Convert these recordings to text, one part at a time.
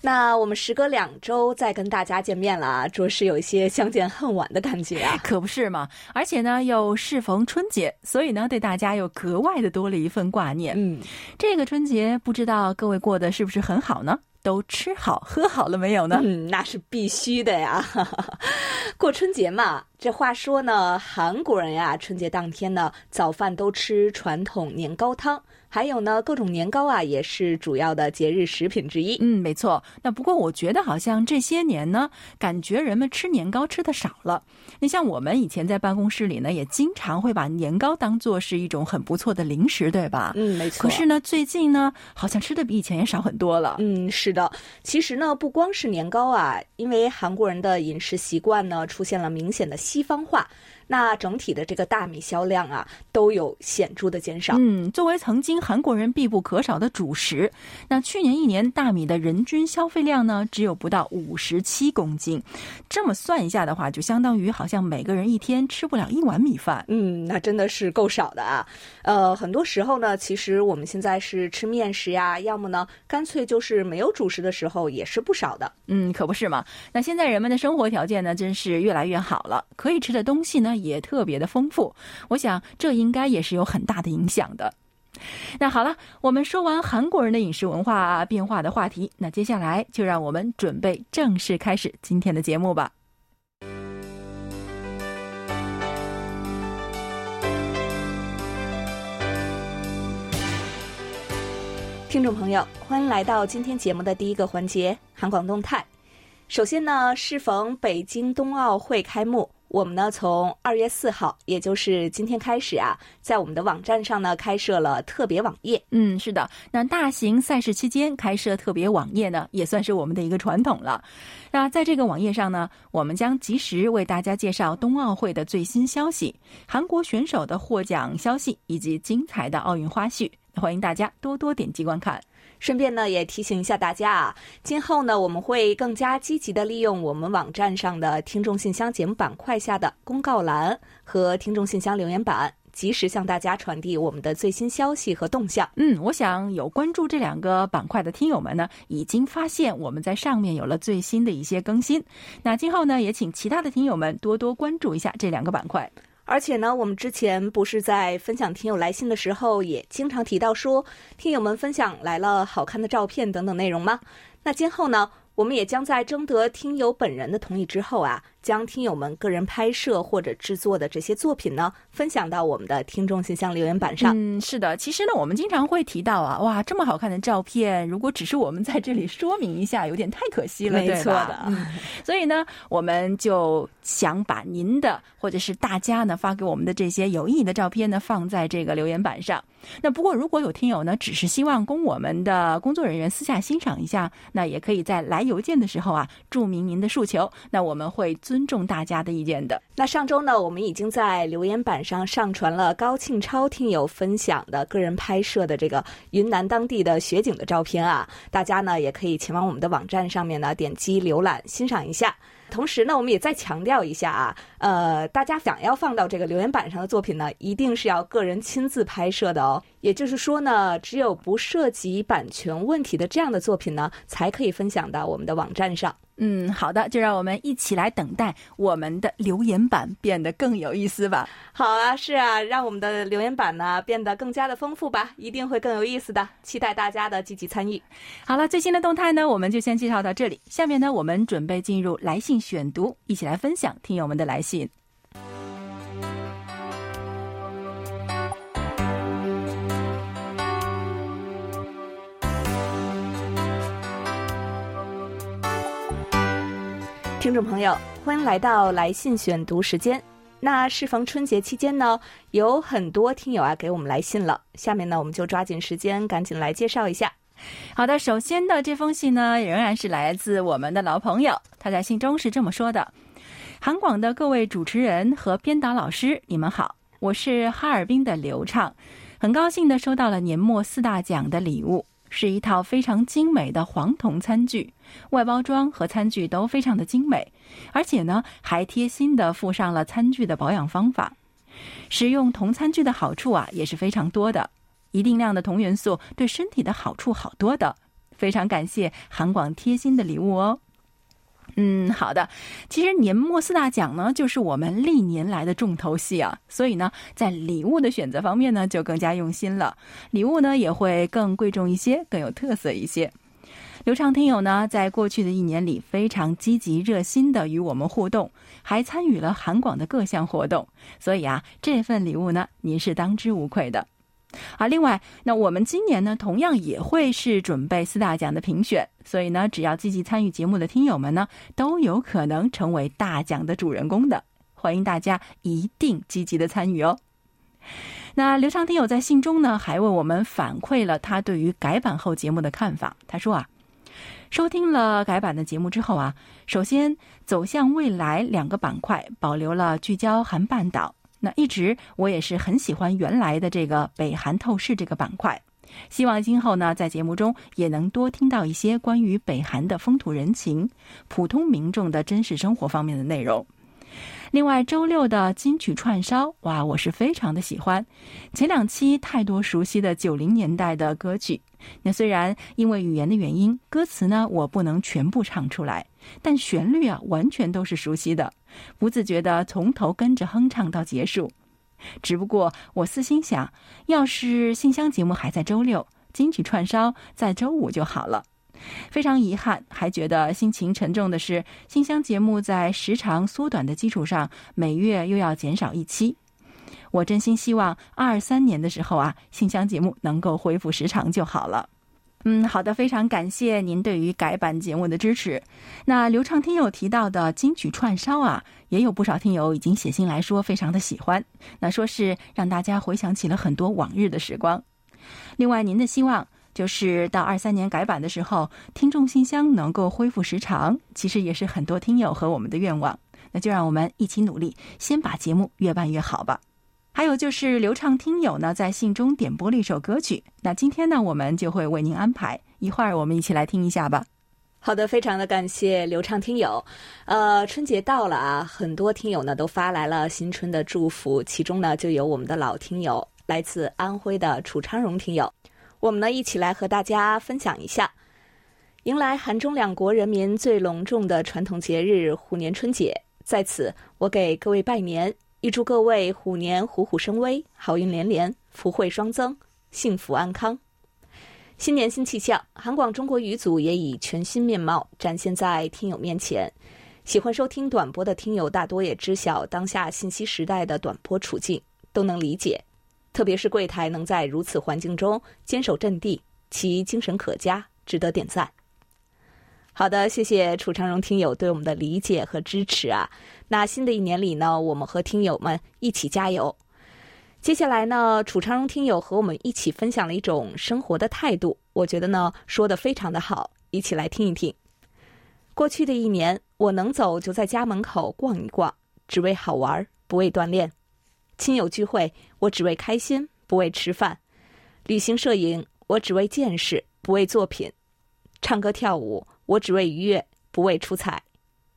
那我们时隔两周再跟大家见面了，着实有一些相见恨晚的感觉啊！可不是嘛！而且呢，又适逢春节，所以呢，对大家又格外的多了一份挂念。嗯，这个春节不知道各位过得是不是很好呢？都吃好喝好了没有呢？嗯，那是必须的呀！过春节嘛，这话说呢，韩国人呀，春节当天呢，早饭都吃传统年糕汤。还有呢，各种年糕啊，也是主要的节日食品之一。嗯，没错。那不过我觉得好像这些年呢，感觉人们吃年糕吃的少了。你像我们以前在办公室里呢，也经常会把年糕当做是一种很不错的零食，对吧？嗯，没错。可是呢，最近呢，好像吃的比以前也少很多了。嗯，是的。其实呢，不光是年糕啊，因为韩国人的饮食习惯呢，出现了明显的西方化。那整体的这个大米销量啊，都有显著的减少。嗯，作为曾经韩国人必不可少的主食，那去年一年大米的人均消费量呢，只有不到五十七公斤。这么算一下的话，就相当于好像每个人一天吃不了一碗米饭。嗯，那真的是够少的啊。呃，很多时候呢，其实我们现在是吃面食呀，要么呢，干脆就是没有主食的时候也是不少的。嗯，可不是嘛。那现在人们的生活条件呢，真是越来越好了，可以吃的东西呢。也特别的丰富，我想这应该也是有很大的影响的。那好了，我们说完韩国人的饮食文化变化的话题，那接下来就让我们准备正式开始今天的节目吧。听众朋友，欢迎来到今天节目的第一个环节——韩广动态。首先呢，适逢北京冬奥会开幕。我们呢，从二月四号，也就是今天开始啊，在我们的网站上呢，开设了特别网页。嗯，是的，那大型赛事期间开设特别网页呢，也算是我们的一个传统了。那在这个网页上呢，我们将及时为大家介绍冬奥会的最新消息、韩国选手的获奖消息以及精彩的奥运花絮，欢迎大家多多点击观看。顺便呢，也提醒一下大家啊，今后呢，我们会更加积极的利用我们网站上的听众信箱节目板块下的公告栏和听众信箱留言板，及时向大家传递我们的最新消息和动向。嗯，我想有关注这两个板块的听友们呢，已经发现我们在上面有了最新的一些更新。那今后呢，也请其他的听友们多多关注一下这两个板块。而且呢，我们之前不是在分享听友来信的时候，也经常提到说，听友们分享来了好看的照片等等内容吗？那今后呢？我们也将在征得听友本人的同意之后啊，将听友们个人拍摄或者制作的这些作品呢，分享到我们的听众信箱留言板上。嗯，是的，其实呢，我们经常会提到啊，哇，这么好看的照片，如果只是我们在这里说明一下，有点太可惜了，没错的。所以呢，我们就想把您的或者是大家呢发给我们的这些有意义的照片呢，放在这个留言板上。那不过，如果有听友呢，只是希望供我们的工作人员私下欣赏一下，那也可以在来邮件的时候啊，注明您的诉求，那我们会尊重大家的意见的。那上周呢，我们已经在留言板上上传了高庆超听友分享的个人拍摄的这个云南当地的雪景的照片啊，大家呢也可以前往我们的网站上面呢点击浏览欣赏一下。同时呢，我们也再强调一下啊，呃，大家想要放到这个留言板上的作品呢，一定是要个人亲自拍摄的哦。也就是说呢，只有不涉及版权问题的这样的作品呢，才可以分享到我们的网站上。嗯，好的，就让我们一起来等待我们的留言板变得更有意思吧。好啊，是啊，让我们的留言板呢变得更加的丰富吧，一定会更有意思的。期待大家的积极参与。好了，最新的动态呢，我们就先介绍到这里。下面呢，我们准备进入来信选读，一起来分享听友们的来信。听众朋友，欢迎来到来信选读时间。那适逢春节期间呢，有很多听友啊给我们来信了。下面呢，我们就抓紧时间，赶紧来介绍一下。好的，首先的这封信呢，仍然是来自我们的老朋友。他在信中是这么说的：“韩广的各位主持人和编导老师，你们好，我是哈尔滨的刘畅。很高兴的收到了年末四大奖的礼物，是一套非常精美的黄铜餐具，外包装和餐具都非常的精美，而且呢还贴心的附上了餐具的保养方法。使用铜餐具的好处啊也是非常多的，一定量的铜元素对身体的好处好多的。非常感谢韩广贴心的礼物哦。嗯，好的。其实年末四大奖呢，就是我们历年来的重头戏啊，所以呢，在礼物的选择方面呢，就更加用心了。礼物呢，也会更贵重一些，更有特色一些。刘畅听友呢，在过去的一年里非常积极热心的与我们互动，还参与了韩广的各项活动，所以啊，这份礼物呢，您是当之无愧的。啊，另外，那我们今年呢，同样也会是准备四大奖的评选，所以呢，只要积极参与节目的听友们呢，都有可能成为大奖的主人公的。欢迎大家一定积极的参与哦。那刘畅听友在信中呢，还为我们反馈了他对于改版后节目的看法。他说啊，收听了改版的节目之后啊，首先走向未来两个板块保留了聚焦韩半岛。那一直我也是很喜欢原来的这个北韩透视这个板块，希望今后呢在节目中也能多听到一些关于北韩的风土人情、普通民众的真实生活方面的内容。另外，周六的金曲串烧，哇，我是非常的喜欢。前两期太多熟悉的九零年代的歌曲，那虽然因为语言的原因，歌词呢我不能全部唱出来，但旋律啊完全都是熟悉的，不自觉的从头跟着哼唱到结束。只不过我私心想，要是信箱节目还在周六，金曲串烧在周五就好了。非常遗憾，还觉得心情沉重的是，信箱节目在时长缩短的基础上，每月又要减少一期。我真心希望二三年的时候啊，信箱节目能够恢复时长就好了。嗯，好的，非常感谢您对于改版节目的支持。那流畅听友提到的金曲串烧啊，也有不少听友已经写信来说非常的喜欢，那说是让大家回想起了很多往日的时光。另外，您的希望。就是到二三年改版的时候，听众信箱能够恢复时长，其实也是很多听友和我们的愿望。那就让我们一起努力，先把节目越办越好吧。还有就是流畅听友呢，在信中点播了一首歌曲，那今天呢，我们就会为您安排一会儿，我们一起来听一下吧。好的，非常的感谢流畅听友。呃，春节到了啊，很多听友呢都发来了新春的祝福，其中呢就有我们的老听友，来自安徽的楚昌荣听友。我们呢，一起来和大家分享一下，迎来韩中两国人民最隆重的传统节日虎年春节。在此，我给各位拜年，预祝各位虎年虎虎生威，好运连连，福慧双增，幸福安康。新年新气象，韩广中国语组也以全新面貌展现在听友面前。喜欢收听短播的听友，大多也知晓当下信息时代的短波处境，都能理解。特别是柜台能在如此环境中坚守阵地，其精神可嘉，值得点赞。好的，谢谢楚长荣听友对我们的理解和支持啊。那新的一年里呢，我们和听友们一起加油。接下来呢，楚长荣听友和我们一起分享了一种生活的态度，我觉得呢说的非常的好，一起来听一听。过去的一年，我能走就在家门口逛一逛，只为好玩，不为锻炼。亲友聚会，我只为开心，不为吃饭；旅行摄影，我只为见识，不为作品；唱歌跳舞，我只为愉悦，不为出彩；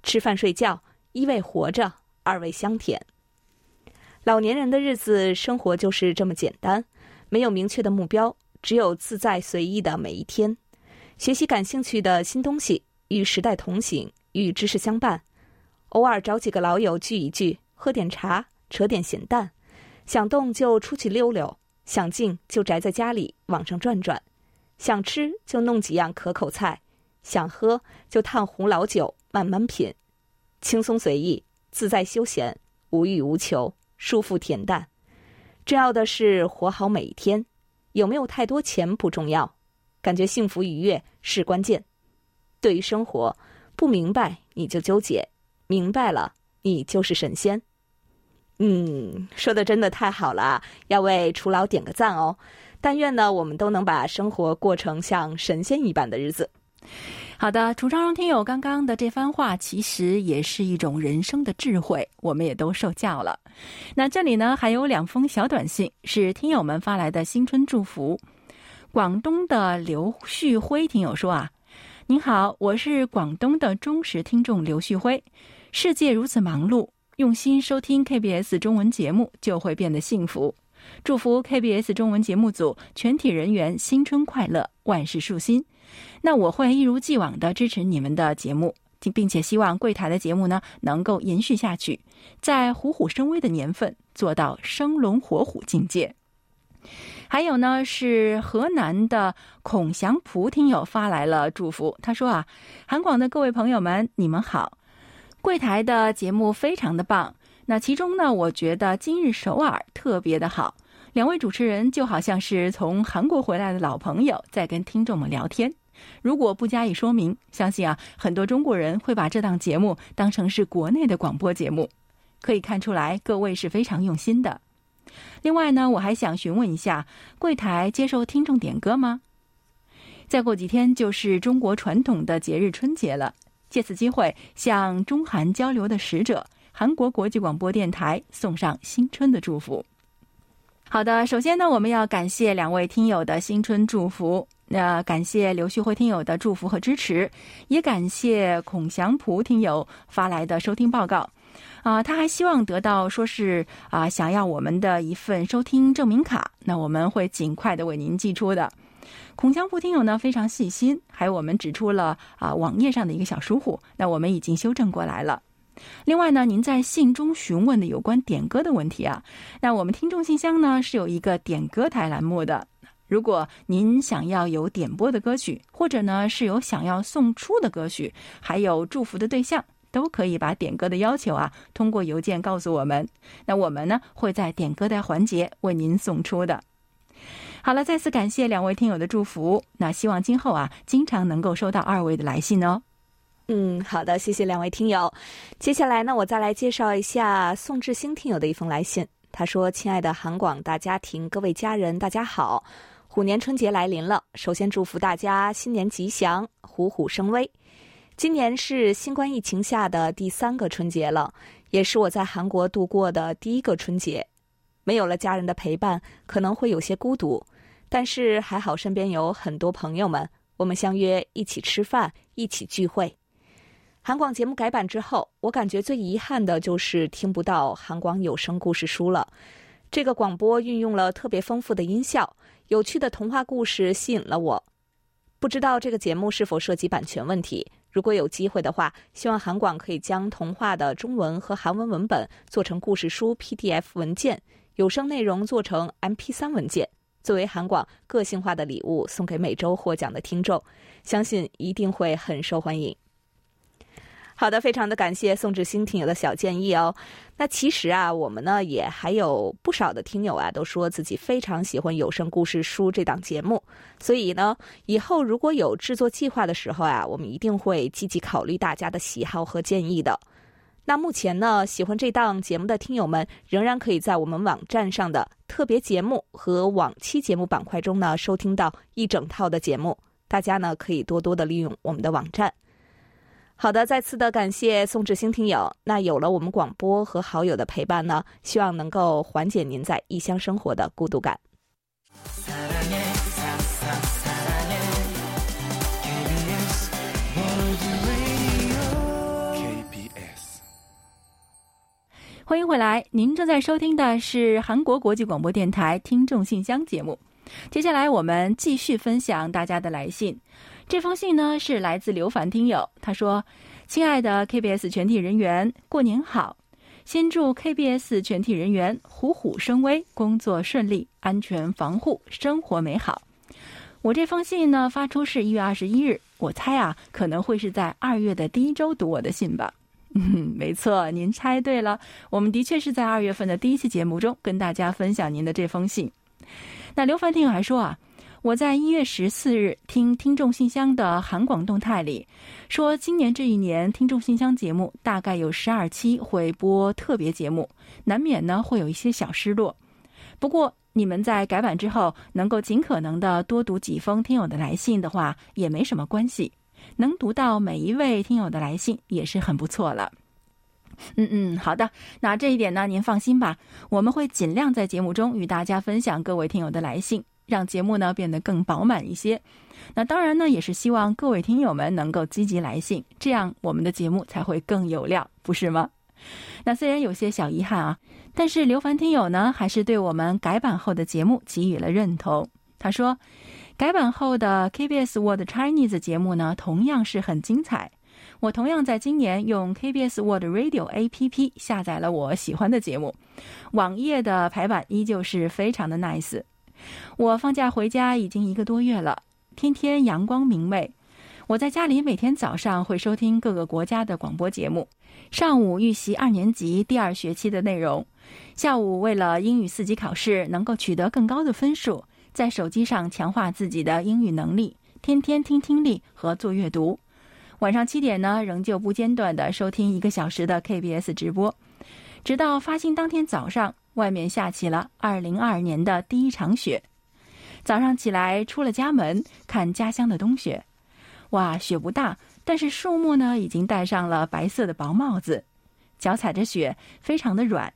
吃饭睡觉，一为活着，二为香甜。老年人的日子，生活就是这么简单，没有明确的目标，只有自在随意的每一天。学习感兴趣的新东西，与时代同行，与知识相伴。偶尔找几个老友聚一聚，喝点茶。扯点闲淡，想动就出去溜溜，想静就宅在家里网上转转，想吃就弄几样可口菜，想喝就烫壶老酒慢慢品，轻松随意，自在休闲，无欲无求，舒服恬淡。重要的是活好每一天，有没有太多钱不重要，感觉幸福愉悦是关键。对于生活，不明白你就纠结，明白了你就是神仙。嗯，说的真的太好了，要为楚老点个赞哦！但愿呢，我们都能把生活过成像神仙一般的日子。好的，楚昌荣听友刚刚的这番话，其实也是一种人生的智慧，我们也都受教了。那这里呢，还有两封小短信是听友们发来的新春祝福。广东的刘旭辉听友说啊，您好，我是广东的忠实听众刘旭辉。世界如此忙碌，用心收听 KBS 中文节目就会变得幸福。祝福 KBS 中文节目组全体人员新春快乐，万事顺心。那我会一如既往的支持你们的节目，并且希望柜台的节目呢能够延续下去，在虎虎生威的年份做到生龙活虎境界。还有呢，是河南的孔祥璞听友发来了祝福，他说啊，韩广的各位朋友们，你们好，柜台的节目非常的棒。那其中呢，我觉得今日首尔特别的好，两位主持人就好像是从韩国回来的老朋友，在跟听众们聊天。如果不加以说明，相信啊，很多中国人会把这档节目当成是国内的广播节目。可以看出来，各位是非常用心的。另外呢，我还想询问一下，柜台接受听众点歌吗？再过几天就是中国传统的节日春节了，借此机会向中韩交流的使者。韩国国际广播电台送上新春的祝福。好的，首先呢，我们要感谢两位听友的新春祝福。那感谢刘旭辉听友的祝福和支持，也感谢孔祥璞听友发来的收听报告。啊，他还希望得到说是啊，想要我们的一份收听证明卡。那我们会尽快的为您寄出的。孔祥璞听友呢非常细心，还有我们指出了啊网页上的一个小疏忽，那我们已经修正过来了。另外呢，您在信中询问的有关点歌的问题啊，那我们听众信箱呢是有一个点歌台栏目的。如果您想要有点播的歌曲，或者呢是有想要送出的歌曲，还有祝福的对象，都可以把点歌的要求啊通过邮件告诉我们。那我们呢会在点歌的环节为您送出的。好了，再次感谢两位听友的祝福。那希望今后啊经常能够收到二位的来信哦。嗯，好的，谢谢两位听友。接下来呢，我再来介绍一下宋志兴听友的一封来信。他说：“亲爱的韩广大家庭，各位家人，大家好！虎年春节来临了，首先祝福大家新年吉祥，虎虎生威。今年是新冠疫情下的第三个春节了，也是我在韩国度过的第一个春节。没有了家人的陪伴，可能会有些孤独，但是还好身边有很多朋友们，我们相约一起吃饭，一起聚会。”韩广节目改版之后，我感觉最遗憾的就是听不到韩广有声故事书了。这个广播运用了特别丰富的音效，有趣的童话故事吸引了我。不知道这个节目是否涉及版权问题？如果有机会的话，希望韩广可以将童话的中文和韩文文本做成故事书 PDF 文件，有声内容做成 MP3 文件，作为韩广个性化的礼物送给每周获奖的听众，相信一定会很受欢迎。好的，非常的感谢宋志新听友的小建议哦。那其实啊，我们呢也还有不少的听友啊，都说自己非常喜欢有声故事书这档节目。所以呢，以后如果有制作计划的时候啊，我们一定会积极考虑大家的喜好和建议的。那目前呢，喜欢这档节目的听友们，仍然可以在我们网站上的特别节目和往期节目板块中呢，收听到一整套的节目。大家呢，可以多多的利用我们的网站。好的，再次的感谢宋志兴听友。那有了我们广播和好友的陪伴呢，希望能够缓解您在异乡生活的孤独感。欢迎回来，您正在收听的是韩国国际广播电台听众信箱节目。接下来我们继续分享大家的来信。这封信呢是来自刘凡听友，他说：“亲爱的 KBS 全体人员，过年好！先祝 KBS 全体人员虎虎生威，工作顺利，安全防护，生活美好。”我这封信呢发出是一月二十一日，我猜啊可能会是在二月的第一周读我的信吧。嗯，没错，您猜对了，我们的确是在二月份的第一期节目中跟大家分享您的这封信。那刘凡听友还说啊。我在一月十四日听听众信箱的韩广动态里说，今年这一年听众信箱节目大概有十二期会播特别节目，难免呢会有一些小失落。不过你们在改版之后能够尽可能的多读几封听友的来信的话，也没什么关系。能读到每一位听友的来信也是很不错了。嗯嗯，好的，那这一点呢，您放心吧，我们会尽量在节目中与大家分享各位听友的来信，让节目呢变得更饱满一些。那当然呢，也是希望各位听友们能够积极来信，这样我们的节目才会更有料，不是吗？那虽然有些小遗憾啊，但是刘凡听友呢，还是对我们改版后的节目给予了认同。他说，改版后的 KBS World Chinese 节目呢，同样是很精彩。我同样在今年用 KBS World Radio APP 下载了我喜欢的节目，网页的排版依旧是非常的 nice。我放假回家已经一个多月了，天天阳光明媚。我在家里每天早上会收听各个国家的广播节目，上午预习二年级第二学期的内容，下午为了英语四级考试能够取得更高的分数，在手机上强化自己的英语能力，天天听听力和做阅读。晚上七点呢，仍旧不间断的收听一个小时的 KBS 直播，直到发行当天早上，外面下起了二零二二年的第一场雪。早上起来出了家门，看家乡的冬雪。哇，雪不大，但是树木呢已经戴上了白色的薄帽子，脚踩着雪，非常的软。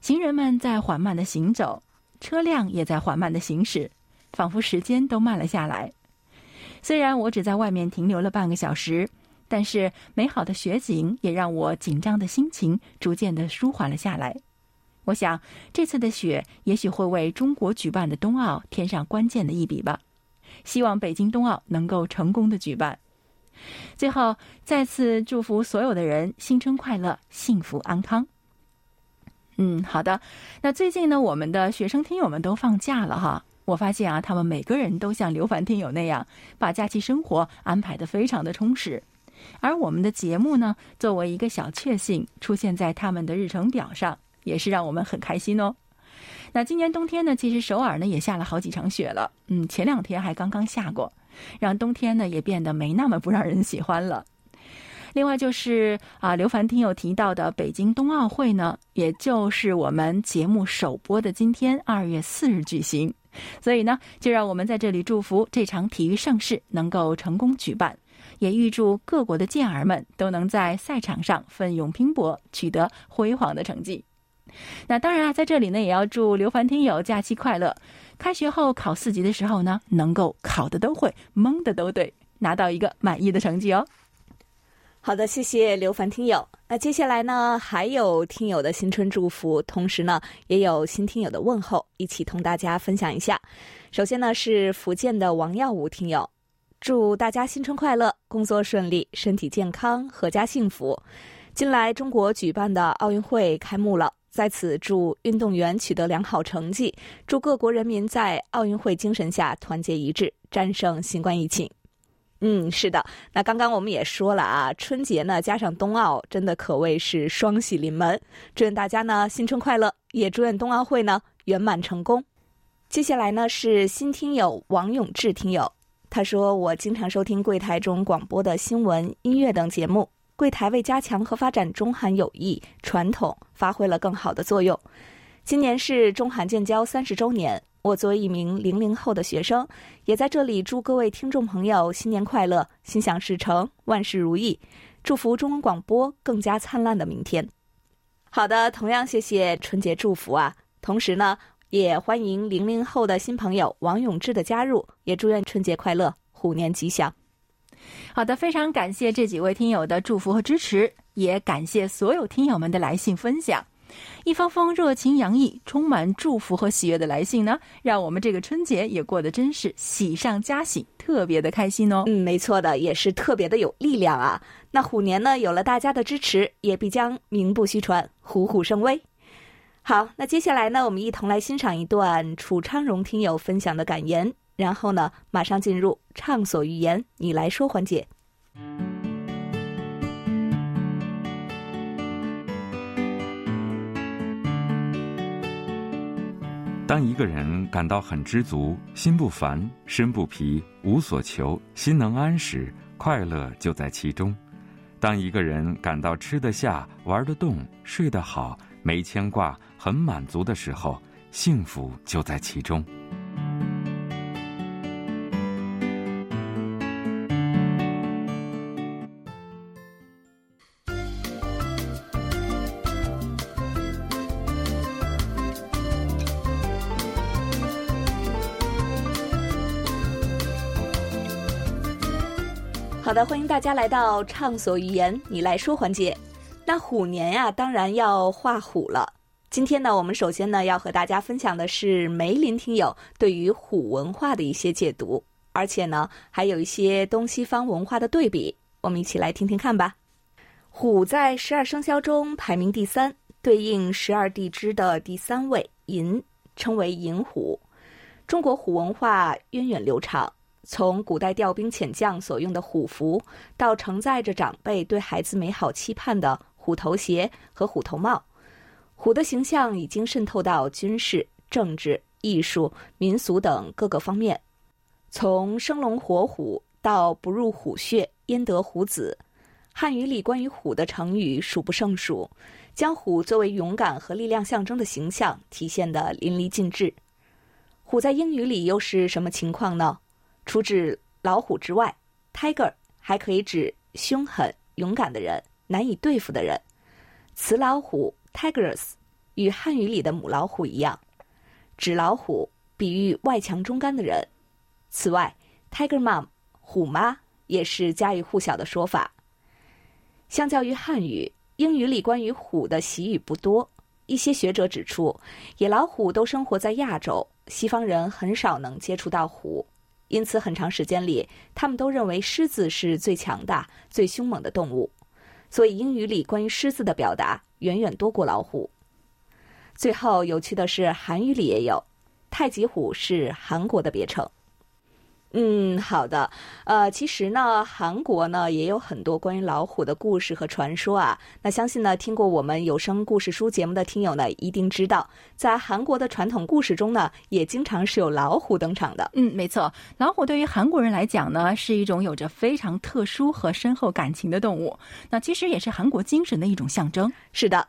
行人们在缓慢的行走，车辆也在缓慢的行驶，仿佛时间都慢了下来。虽然我只在外面停留了半个小时，但是美好的雪景也让我紧张的心情逐渐的舒缓了下来。我想，这次的雪也许会为中国举办的冬奥添上关键的一笔吧。希望北京冬奥能够成功的举办。最后，再次祝福所有的人新春快乐、幸福安康。嗯，好的。那最近呢，我们的学生听友们都放假了哈。我发现啊，他们每个人都像刘凡听友那样，把假期生活安排的非常的充实。而我们的节目呢，作为一个小确幸，出现在他们的日程表上，也是让我们很开心哦。那今年冬天呢，其实首尔呢也下了好几场雪了。嗯，前两天还刚刚下过，让冬天呢也变得没那么不让人喜欢了。另外就是啊，刘凡听友提到的北京冬奥会呢，也就是我们节目首播的今天二月四日举行。所以呢，就让我们在这里祝福这场体育盛事能够成功举办，也预祝各国的健儿们都能在赛场上奋勇拼搏，取得辉煌的成绩。那当然啊，在这里呢，也要祝刘凡听友假期快乐。开学后考四级的时候呢，能够考的都会，蒙的都对，拿到一个满意的成绩哦。好的，谢谢刘凡听友。那接下来呢，还有听友的新春祝福，同时呢，也有新听友的问候，一起同大家分享一下。首先呢，是福建的王耀武听友，祝大家新春快乐，工作顺利，身体健康，阖家幸福。近来中国举办的奥运会开幕了。在此祝运动员取得良好成绩，祝各国人民在奥运会精神下团结一致，战胜新冠疫情。嗯，是的。那刚刚我们也说了啊，春节呢加上冬奥，真的可谓是双喜临门。祝愿大家呢新春快乐，也祝愿冬奥会呢圆满成功。接下来呢是新听友王永志听友，他说我经常收听柜台中广播的新闻、音乐等节目。柜台为加强和发展中韩友谊传统发挥了更好的作用。今年是中韩建交三十周年，我作为一名零零后的学生，也在这里祝各位听众朋友新年快乐，心想事成，万事如意，祝福中文广播更加灿烂的明天。好的，同样谢谢春节祝福啊！同时呢，也欢迎零零后的新朋友王永志的加入，也祝愿春节快乐，虎年吉祥。好的，非常感谢这几位听友的祝福和支持，也感谢所有听友们的来信分享。一封封热情洋溢、充满祝福和喜悦的来信呢，让我们这个春节也过得真是喜上加喜，特别的开心哦。嗯，没错的，也是特别的有力量啊。那虎年呢，有了大家的支持，也必将名不虚传，虎虎生威。好，那接下来呢，我们一同来欣赏一段楚昌荣听友分享的感言。然后呢，马上进入畅所欲言，你来说环节。当一个人感到很知足，心不烦，身不疲，无所求，心能安时，快乐就在其中；当一个人感到吃得下、玩得动、睡得好，没牵挂，很满足的时候，幸福就在其中。好的，欢迎大家来到畅所欲言，你来说环节。那虎年呀，当然要画虎了。今天呢，我们首先呢要和大家分享的是梅林听友对于虎文化的一些解读，而且呢还有一些东西方文化的对比，我们一起来听听看吧。虎在十二生肖中排名第三，对应十二地支的第三位寅，称为寅虎。中国虎文化源远流长。从古代调兵遣将所用的虎符，到承载着长辈对孩子美好期盼的虎头鞋和虎头帽，虎的形象已经渗透到军事、政治、艺术、民俗等各个方面。从生龙活虎到不入虎穴焉得虎子，汉语里关于虎的成语数不胜数，将虎作为勇敢和力量象征的形象体现得淋漓尽致。虎在英语里又是什么情况呢？除指老虎之外，tiger 还可以指凶狠、勇敢的人，难以对付的人。雌老虎 tigers 与汉语里的母老虎一样，指老虎，比喻外强中干的人。此外，tiger mom 虎妈也是家喻户晓的说法。相较于汉语，英语里关于虎的习语不多。一些学者指出，野老虎都生活在亚洲，西方人很少能接触到虎。因此，很长时间里，他们都认为狮子是最强大、最凶猛的动物，所以英语里关于狮子的表达远远多过老虎。最后，有趣的是，韩语里也有，太极虎是韩国的别称。嗯，好的。呃，其实呢，韩国呢也有很多关于老虎的故事和传说啊。那相信呢，听过我们有声故事书节目的听友呢，一定知道，在韩国的传统故事中呢，也经常是有老虎登场的。嗯，没错，老虎对于韩国人来讲呢，是一种有着非常特殊和深厚感情的动物。那其实也是韩国精神的一种象征。是的。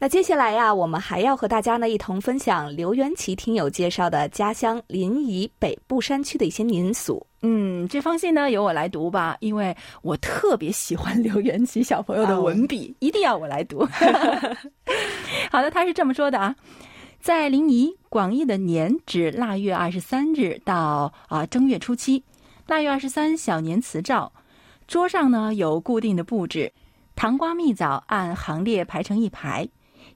那接下来呀，我们还要和大家呢一同分享刘元奇听友介绍的家乡临沂北部山区的一些民俗。嗯，这封信呢由我来读吧，因为我特别喜欢刘元奇小朋友的文笔，一定要我来读。好的，他是这么说的啊，在临沂，广义的年指腊月二十三日到啊正月初七，腊月二十三小年辞灶，桌上呢有固定的布置，糖瓜蜜枣按行列排成一排。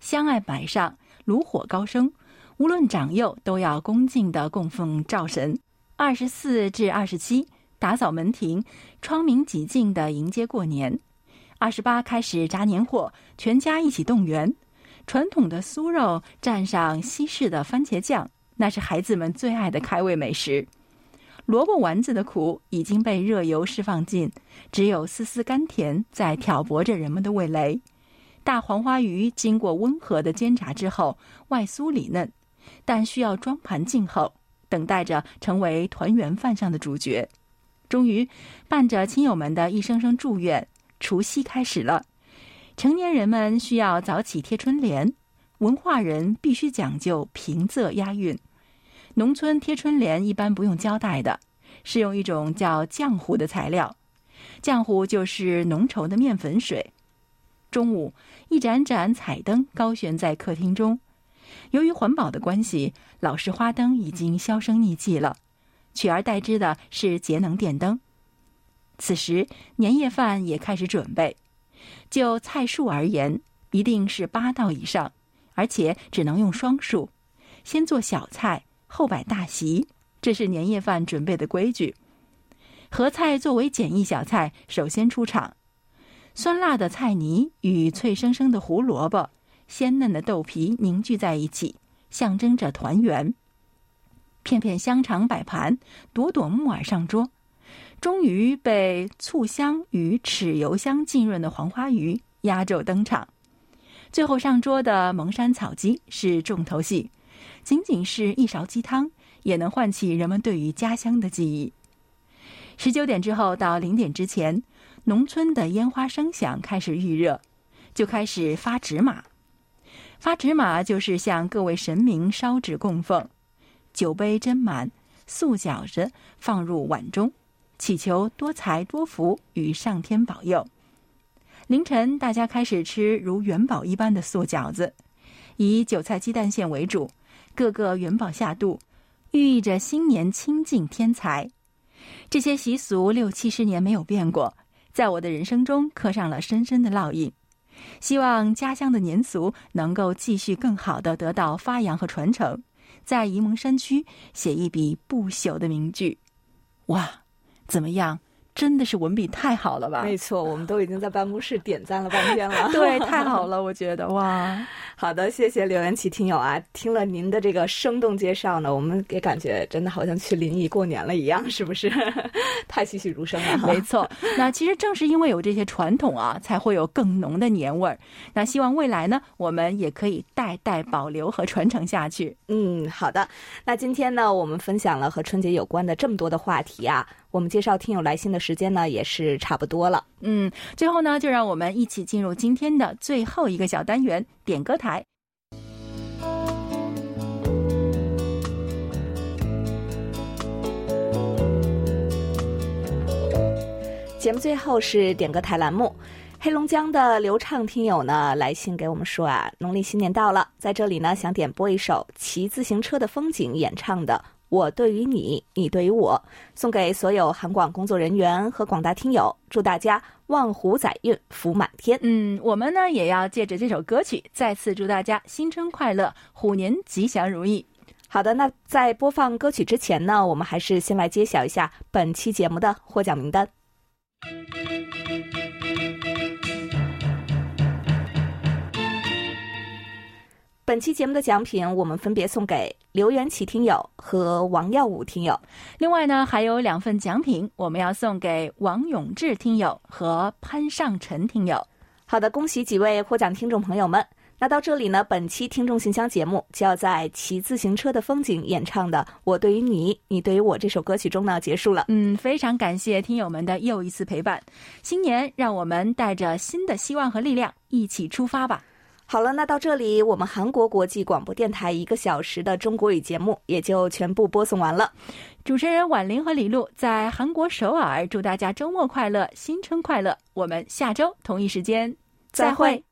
相爱摆上，炉火高升，无论长幼都要恭敬的供奉灶神。二十四至二十七，打扫门庭，窗明几净的迎接过年。二十八开始炸年货，全家一起动员。传统的酥肉蘸上西式的番茄酱，那是孩子们最爱的开胃美食。萝卜丸子的苦已经被热油释放尽，只有丝丝甘甜在挑拨着人们的味蕾。大黄花鱼经过温和的煎炸之后，外酥里嫩，但需要装盘静候，等待着成为团圆饭上的主角。终于，伴着亲友们的一声声祝愿，除夕开始了。成年人们需要早起贴春联，文化人必须讲究平仄押韵。农村贴春联一般不用胶带的，是用一种叫浆糊的材料，浆糊就是浓稠的面粉水。中午，一盏盏彩灯高悬在客厅中。由于环保的关系，老式花灯已经销声匿迹了，取而代之的是节能电灯。此时，年夜饭也开始准备。就菜数而言，一定是八道以上，而且只能用双数。先做小菜，后摆大席，这是年夜饭准备的规矩。合菜作为简易小菜，首先出场。酸辣的菜泥与脆生生的胡萝卜、鲜嫩的豆皮凝聚在一起，象征着团圆。片片香肠摆盘，朵朵木耳上桌，终于被醋香与豉油香浸润的黄花鱼压轴登场。最后上桌的蒙山草鸡是重头戏，仅仅是一勺鸡汤，也能唤起人们对于家乡的记忆。十九点之后到零点之前。农村的烟花声响开始预热，就开始发纸马。发纸马就是向各位神明烧纸供奉，酒杯斟满，素饺子放入碗中，祈求多财多福与上天保佑。凌晨，大家开始吃如元宝一般的素饺子，以韭菜鸡蛋馅为主，个个元宝下肚，寓意着新年清净添财。这些习俗六七十年没有变过，在我的人生中刻上了深深的烙印。希望家乡的年俗能够继续更好的得到发扬和传承，在沂蒙山区写一笔不朽的名句。哇，怎么样？真的是文笔太好了吧？没错，我们都已经在办公室点赞了半天了。对，太好了，我觉得哇。好的，谢谢刘元奇听友啊！听了您的这个生动介绍呢，我们也感觉真的好像去临沂过年了一样，是不是？太栩栩如生了。没错，那其实正是因为有这些传统啊，才会有更浓的年味儿。那希望未来呢，我们也可以代代保留和传承下去。嗯，好的。那今天呢，我们分享了和春节有关的这么多的话题啊。我们介绍听友来信的时间呢，也是差不多了。嗯，最后呢，就让我们一起进入今天的最后一个小单元——点歌台。节目最后是点歌台栏目。黑龙江的流畅听友呢，来信给我们说啊，农历新年到了，在这里呢，想点播一首骑自行车的风景演唱的。我对于你，你对于我，送给所有韩广工作人员和广大听友，祝大家旺虎载运，福满天。嗯，我们呢也要借着这首歌曲，再次祝大家新春快乐，虎年吉祥如意。好的，那在播放歌曲之前呢，我们还是先来揭晓一下本期节目的获奖名单。本期节目的奖品，我们分别送给刘元启听友和王耀武听友。另外呢，还有两份奖品，我们要送给王永志听友和潘尚辰听友。好的，恭喜几位获奖听众朋友们。那到这里呢，本期听众信箱节目就要在骑自行车的风景演唱的《我对于你，你对于我》这首歌曲中呢结束了。嗯，非常感谢听友们的又一次陪伴。新年，让我们带着新的希望和力量一起出发吧。好了，那到这里，我们韩国国际广播电台一个小时的中国语节目也就全部播送完了。主持人婉玲和李璐在韩国首尔，祝大家周末快乐，新春快乐！我们下周同一时间再会。